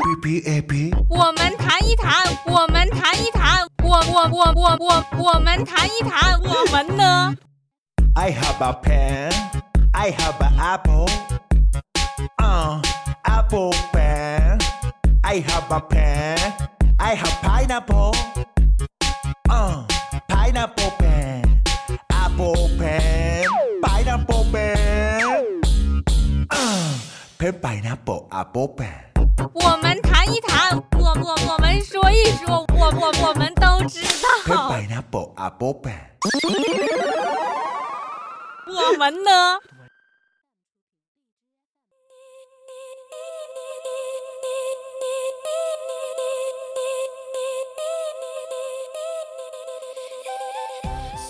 B B A B，我们谈一谈，我们谈一谈，我我我我我我们谈一谈，我们呢？I have a pen, I have an apple. Uh, apple pen. I have a pen, I have pineapple. Uh, pineapple pen, apple pen, 我们谈一谈我我我们说一说我我我们都知道。我们呢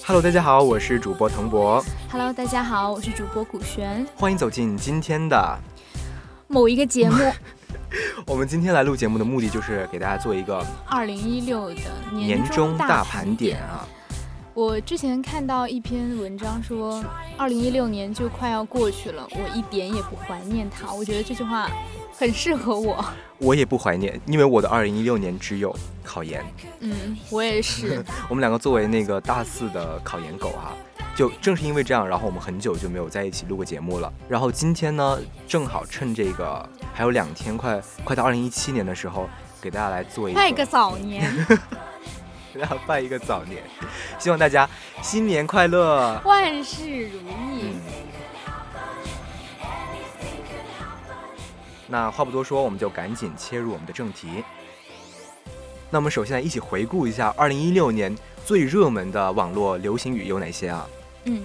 ？Hello 大家好我是主播腾博。Hello 大家好我是主播古璇。欢迎走进今天的某一个节目，我们今天来录节目的目的就是给大家做一个二零一六的年终大大盘点啊。我之前看到一篇文章说，二零一六年就快要过去了，我一点也不怀念它。我觉得这句话很适合我。我也不怀念，因为我的二零一六年只有考研。嗯，我也是。我们两个作为那个大四的考研狗啊，就正是因为这样，然后我们很久就没有在一起录过节目了。然后今天呢，正好趁这个还有两天，快快到二零一七年的时候，给大家来做一拜个早年，给大家拜一个早年，希望大家新年快乐。万事如意。那话不多说，我们就赶紧切入我们的正题。那我们首先来一起回顾一下2016年最热门的网络流行语有哪些啊？嗯，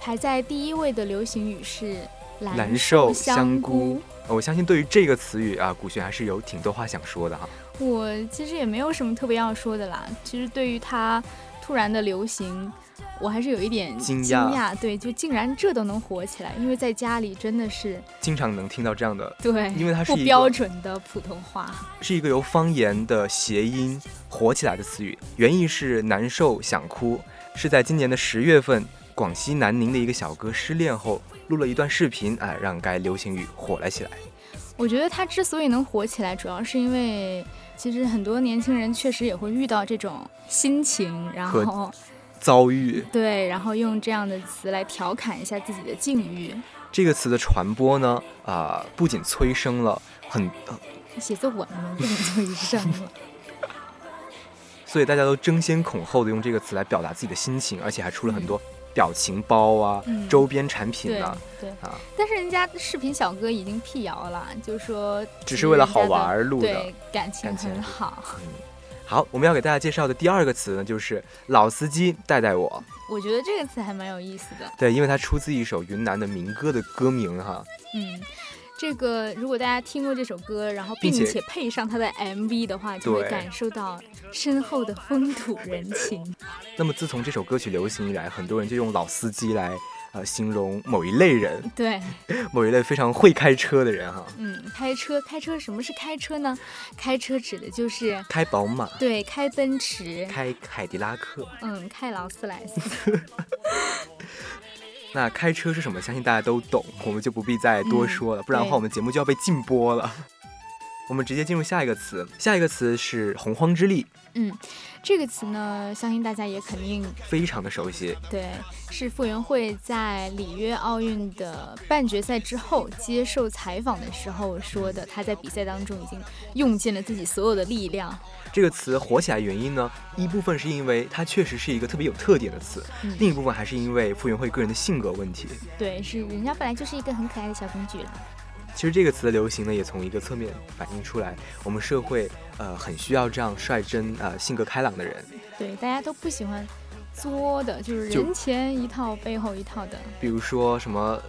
排在第一位的流行语是“蓝瘦香香菇。我相信对于这个词语啊，古轩还是有挺多话想说的哈。我其实也没有什么特别要说的啦。其实对于它突然的流行，我还是有一点惊惊讶对，就竟然这都能火起来，因为在家里真的是经常能听到这样的，对，因为它是一个不标准的普通话。是一个由方言的谐音火起来的词语，原意是难受想哭，是在今年的十月份，广西南宁的一个小哥失恋后录了一段视频，哎，让该流行语火了起来。我觉得他之所以能火起来，主要是因为其实很多年轻人确实也会遇到这种心情，然后遭遇对，然后用这样的词来调侃一下自己的境遇。这个词的传播呢，啊、不仅催生了很，呃写作文嘛，不仅催生了。所以大家都争先恐后的用这个词来表达自己的心情，而且还出了很多表情包啊、嗯周边产品对啊，对，啊，但是人家视频小哥已经辟谣了，就说只是为了好玩儿录的对，感情感情很好。好，我们要给大家介绍的第二个词呢，就是老司机带带我。我觉得这个词还蛮有意思的。对，因为它出自一首云南的民歌的歌名哈。嗯，这个如果大家听过这首歌，然后并并且且配上它的 MV 的话，就会感受到深厚的风土人情。那么自从这首歌曲流行以来，很多人就用老司机来呃形容某一类人，对，某一类非常会开车的人哈。嗯，开车，开车，什么是开车呢？开车指的就是开宝马，对，开奔驰，开凯迪拉克。嗯，开劳斯莱斯。那开车是什么？相信大家都懂，我们就不必再多说了，不然的话我们节目就要被禁播了。我们直接进入下一个词，下一个词是洪荒之力，嗯，这个词呢，相信大家也肯定非常的熟悉。对，是傅园慧在里约奥运的半决赛之后接受采访的时候说的。她在比赛当中已经用尽了自己所有的力量。这个词火起来原因呢，一部分是因为它确实是一个特别有特点的词，嗯另一部分还是因为傅园慧个人的性格问题。对，是人家本来就是一个很可爱的小公举了。其实这个词的流行呢，也从一个侧面反映出来，我们社会呃很需要这样率真呃性格开朗的人。对，大家都不喜欢作的，就是人前一套背后一套的。比如说什么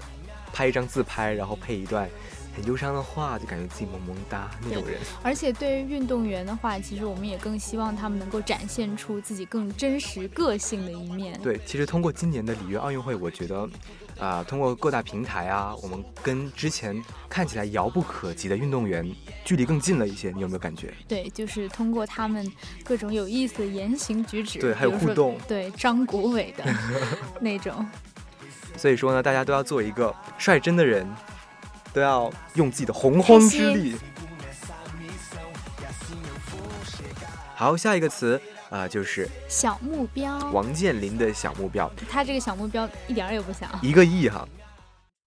拍一张自拍，然后配一段很忧伤的话，就感觉自己萌萌哒那种人。而且对于运动员的话，其实我们也更希望他们能够展现出自己更真实个性的一面。对，其实通过今年的里约奥运会，我觉得，啊、通过各大平台啊，我们跟之前看起来遥不可及的运动员距离更近了一些。你有没有感觉？对，就是通过他们各种有意思的言行举止，对还有互动对张国伟的那种，所以说呢，大家都要做一个率真的人。都要用自己的洪荒之力。好，下一个词啊、呃就是小目标，王健林的小目标，他这个小目标一点儿也不小。一个亿哈。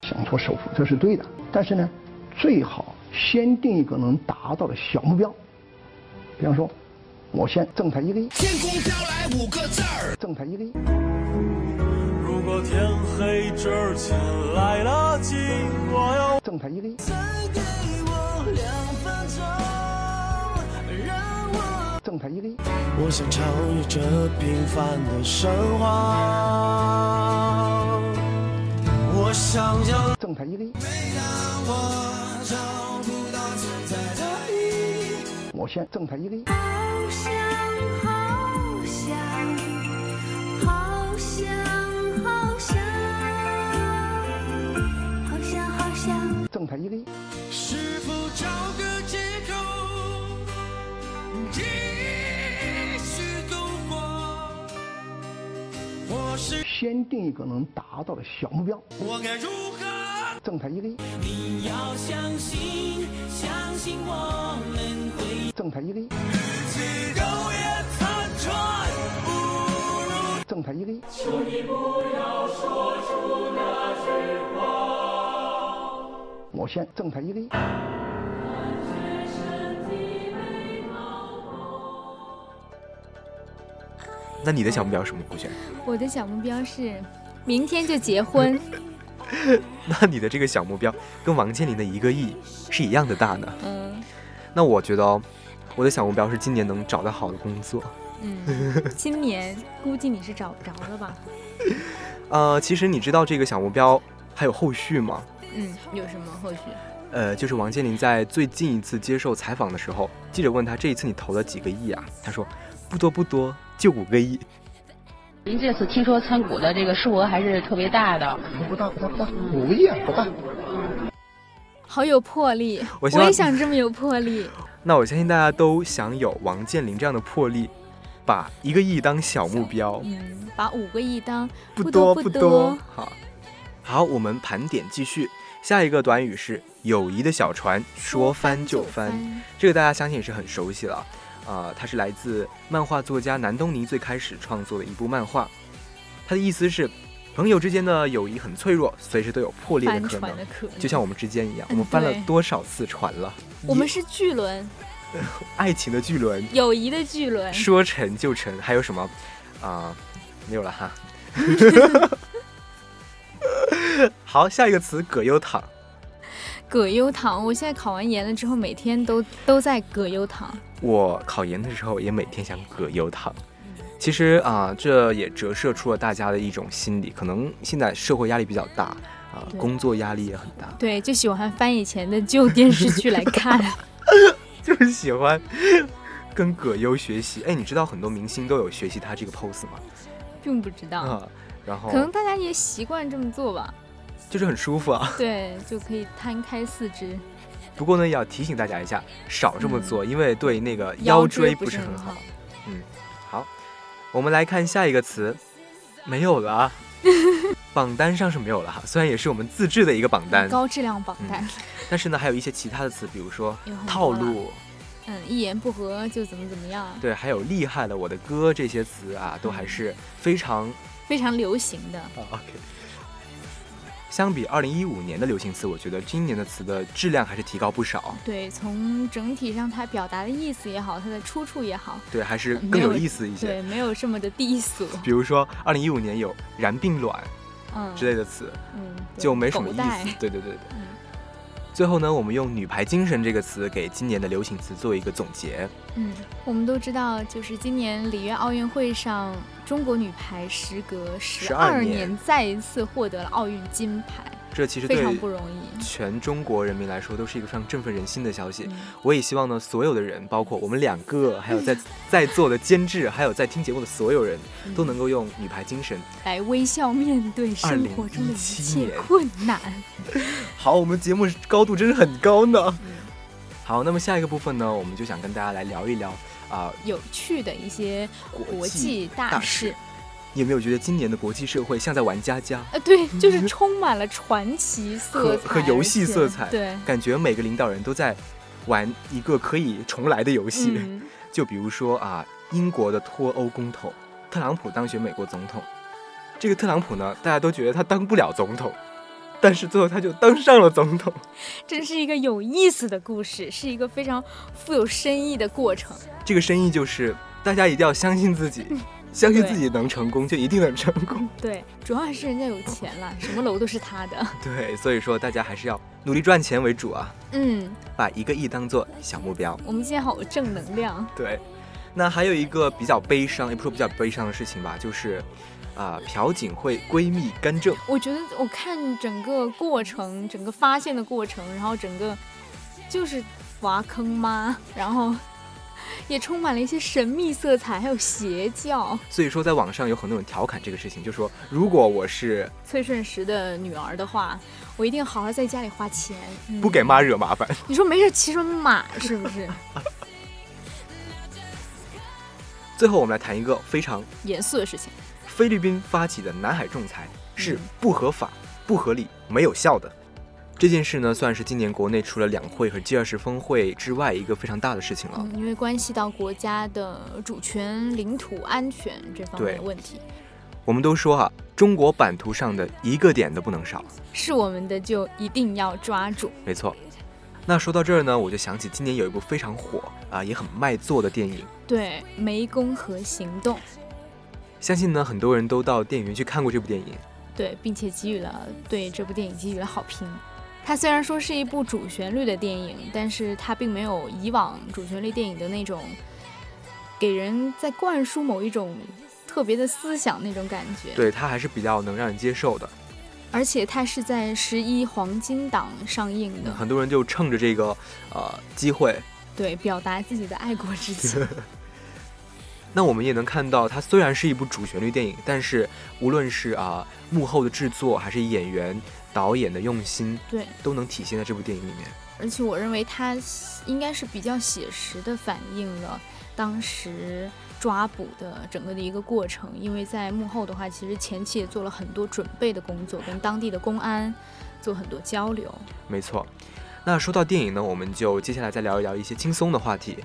想做首富，这是对的。但是呢，最好先定一个能达到的小目标。比方说，我先挣他一个亿，天空飘来五个字儿，挣他一个亿，如果天黑之前来得及，我要挣他一个亿，挣他一个亿，我想超越这平凡的生活，我想要挣他一个亿，我找不到存在的意义。我先挣他一个亿，好想好想好想好想好想好想挣他一个亿，是否找个借口先定一个能达到的小目标，我该如何？挣他一个亿，你要相信，相信我们会。挣他一个亿，去苟延残喘，不如。挣他一个亿，求你不要说出那句话。我先挣他一个亿，那你的小目标是什么？顾璇？我的小目标是明天就结婚。那你的这个小目标跟王健林的一个亿是一样的大呢？嗯那我觉得哦，我的小目标是今年能找到好的工作。嗯，今年估计你是找不着了吧？呃，其实你知道这个小目标还有后续吗？嗯，有什么后续？呃，就是王健林在最近一次接受采访的时候，记者问他这一次你投了几个亿啊？他说不多不多，就五个亿。您这次听说参股的这个数额还是特别大的，不大不大不大，五个亿啊不大。好有魄力，我也想这么有魄力。那我相信大家都想有王健林这样的魄力，把一个亿当小目标，嗯，把五个亿当不多不多。好，好，我们盘点继续。下一个短语是“友谊的小船说翻就翻”，这个大家相信也是很熟悉了。啊、它是来自漫画作家南东尼最开始创作的一部漫画。他的意思是，朋友之间的友谊很脆弱，随时都有破裂的可能，可能，就像我们之间一样。我嗯们翻了多少次船了？我们是巨轮，爱情的巨轮，友谊的巨轮。说沉就沉。还有什么？啊、没有了哈。好，下一个词葛优躺。葛优躺，我现在考完研了之后，每天都都在葛优躺。我考研的时候也每天想葛优躺。其实啊、这也折射出了大家的一种心理，可能现在社会压力比较大啊、对工作压力也很大，对，就喜欢翻以前的旧电视剧来看。就是喜欢跟葛优学习。哎，你知道很多明星都有学习他这个 pose 吗？并不知道，啊，然后可能大家也习惯这么做吧。就是很舒服啊。对，就可以摊开四肢，不过呢，要提醒大家一下，少这么做，因为对那个腰椎不是很好。嗯。好，我们来看下一个词，没有了啊，榜单上是没有了哈，虽然也是我们自制的一个榜单，高质量榜单，但是呢，还有一些其他的词，比如说套路，嗯，一言不合就怎么怎么样，对，还有厉害了，我的歌这些词啊，都还是非常非常流行的。啊 OK。相比二零一五年的流行词，我觉得今年的词的质量还是提高不少。对，从整体上它表达的意思也好，它的出处也好，对，还是更有意思一些。对，没有这么的低俗。比如说，二零一五年有“然并卵”嗯，之类的词，嗯，就没什么意思。对对对对。嗯最后呢，我们用“女排精神”这个词给今年的流行词做一个总结。嗯，我们都知道，就是今年里约奥运会上，中国女排时隔十二年年再一次获得了奥运金牌，这其实非常对不容易。全中国人民来说都是一个非常振奋人心的消息。嗯我也希望呢，所有的人，包括我们两个，还有在 在座的监制，还有在听节目的所有人，嗯都能够用女排精神。来微笑面对生活中的一2017切困难。好，我们节目高度真是很高呢。嗯好，那么下一个部分呢，我们就想跟大家来聊一聊啊、有趣的一些国国际际大事。你有没有觉得今年的国际社会像在玩家家？呃，对，就是充满了传奇色和彩和游戏色彩对，感觉每个领导人都在玩一个可以重来的游戏。嗯，就比如说啊，英国的脱欧公投，特朗普当选美国总统。这个特朗普呢，大家都觉得他当不了总统，但是最后他就当上了总统。真是一个有意思的故事，是一个非常富有深意的过程。这个深意就是大家一定要相信自己，相信自己能成功，就一定能成功。对，主要还是人家有钱了，什么楼都是他的。对，所以说大家还是要努力赚钱为主啊，嗯，把一个亿当做小目标。我们今天好正能量。对，那还有一个比较悲伤，也不是说比较悲伤的事情吧，就是啊、朴槿惠闺蜜干政。我觉得我看整个过程，整个发现的过程，然后整个就是挖坑吗，然后也充满了一些神秘色彩，还有邪教。所以说，在网上有很多人调侃这个事情，就说如果我是崔顺实的女儿的话，我一定好好在家里花钱，嗯不给妈惹麻烦，你说没事骑什么马是不是？最后我们来谈一个非常严肃的事情。菲律宾发起的南海仲裁是嗯不合法、不合理、没有效的。这件事呢，算是今年国内除了两会和 G 二十峰会之外一个非常大的事情了。嗯，因为关系到国家的主权、领土安全这方面的问题，我们都说哈、中国版图上的一个点都不能少。是我们的就一定要抓住。没错。那说到这儿呢，我就想起今年有一部非常火啊，也很卖座的电影，对，湄公河行动，相信呢很多人都到电影院去看过这部电影。对，并且给予了对这部电影给予了好评。它虽然说是一部主旋律的电影，但是它并没有以往主旋律电影的那种给人在灌输某一种特别的思想那种感觉。，对，它还是比较能让人接受的。而且它是在十一黄金档上映的，很多人就趁着这个呃机会，对，表达自己的爱国之情。那我们也能看到，它虽然是一部主旋律电影，但是无论是啊、幕后的制作，还是演员、导演的用心，对，都能体现在这部电影里面。而且我认为它应该是比较写实的反映了当时抓捕的整个的一个过程，因为在幕后的话，其实前期也做了很多准备的工作，跟当地的公安做很多交流。没错。那说到电影呢，我们就接下来再聊一聊一些轻松的话题。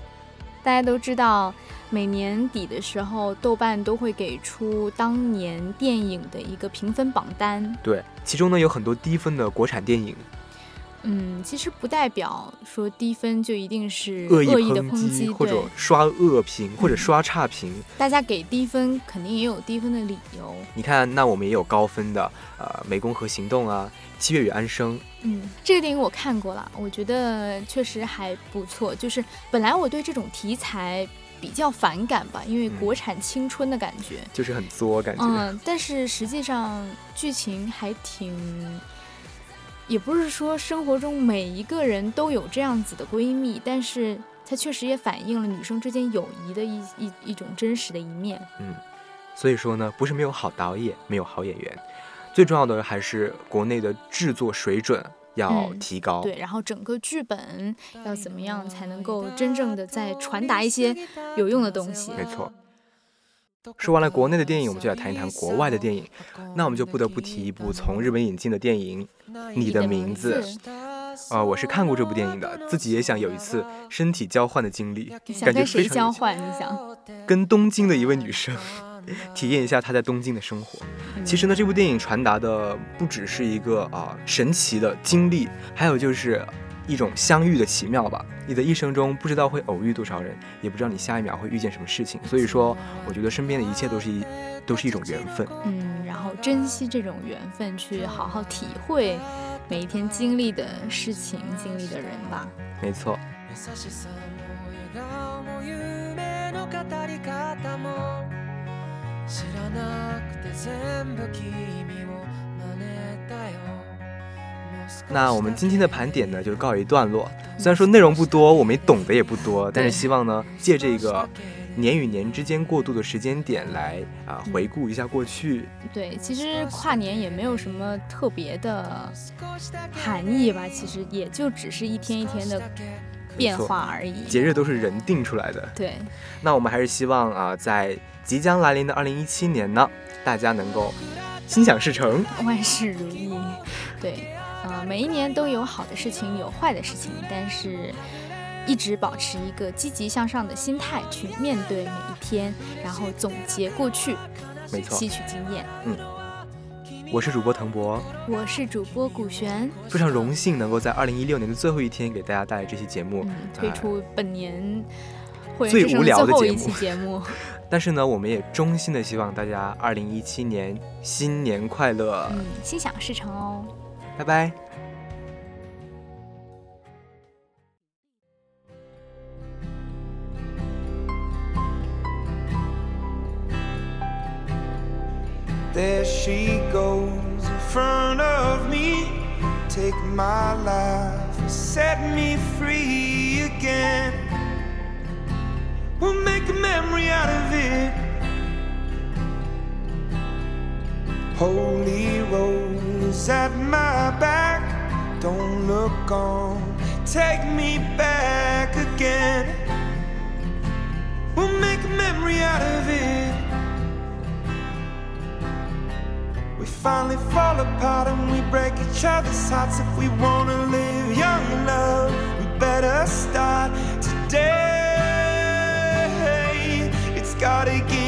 大家都知道，每年底的时候，豆瓣都会给出当年电影的一个评分榜单。对，其中呢有很多低分的国产电影，嗯，其实不代表说低分就一定是恶意的抨抨击，或者，刷恶评，或者嗯刷差评。大家给低分肯定也有低分的理由。你看，那我们也有高分的，呃，《湄公河行动》啊，《七月与安生》。嗯，这个电影我看过了，我觉得确实还不错。就是本来我对这种题材比较反感吧，因为嗯国产青春的感觉。就是很作，感觉。嗯，但是实际上剧情还挺，也不是说生活中每一个人都有这样子的闺蜜，但是它确实也反映了女生之间友谊的一一一种真实的一面。嗯所以说呢，不是没有好导演，没有好演员，最重要的还是国内的制作水准要嗯提高。对，然后整个剧本要怎么样才能够真正的在传达一些有用的东西？没错。说完了国内的电影，我们就来谈一谈国外的电影。那我们就不得不提一部从日本引进的电影《你的名字》。呃，我是看过这部电影的，自己也想有一次身体交换的经历，想感觉跟谁非常交换？你想？跟东京的一位女生 体验一下她在东京的生活。其实呢，这部电影传达的不只是一个啊、神奇的经历，还有就是一种相遇的奇妙吧。你的一生中不知道会偶遇多少人，也不知道你下一秒会遇见什么事情。所以说，我觉得身边的一切都是一都是一种缘分。嗯，然后珍惜这种缘分，去好好体会每一天经历的事情、经历的人吧。没错。優しさも笑顔も夢の語り方も知らなくて全部君を真似たよもう少し 那我们今天的盘点呢，就告一段落。虽然说内容不多，我们懂得也不多，但是希望呢，借这个年与年之间过渡的时间点来啊、回顾一下过去。对，其实跨年也没有什么特别的含义吧，其实也就只是一天一天的变化而已。节日都是人定出来的。对，那我们还是希望啊、在即将来临的二零一七年呢，大家能够心想事成。万事如意。对，呃，每一年都有好的事情，有坏的事情，但是一直保持一个积极向上的心态去面对每一天，然后总结过去，没错吸取经验。嗯我是主播腾博，我是主播古璇，非常荣幸能够在二零一六年的最后一天给大家带来这期节目。嗯，推哎出本年会最无聊的最后一节目期节目。但是呢，我们也衷心的希望大家二零一七年新年快乐，嗯，心想事成哦。拜拜。There she goes in front of me. Take my life, set me free again. We'll make a memory out of it. Holy roll is at my back. Don't look on, take me back again. We'll make a memory out of it. We finally fall apart and we break each other's hearts. If we wanna live young love, we better start today. It's gotta get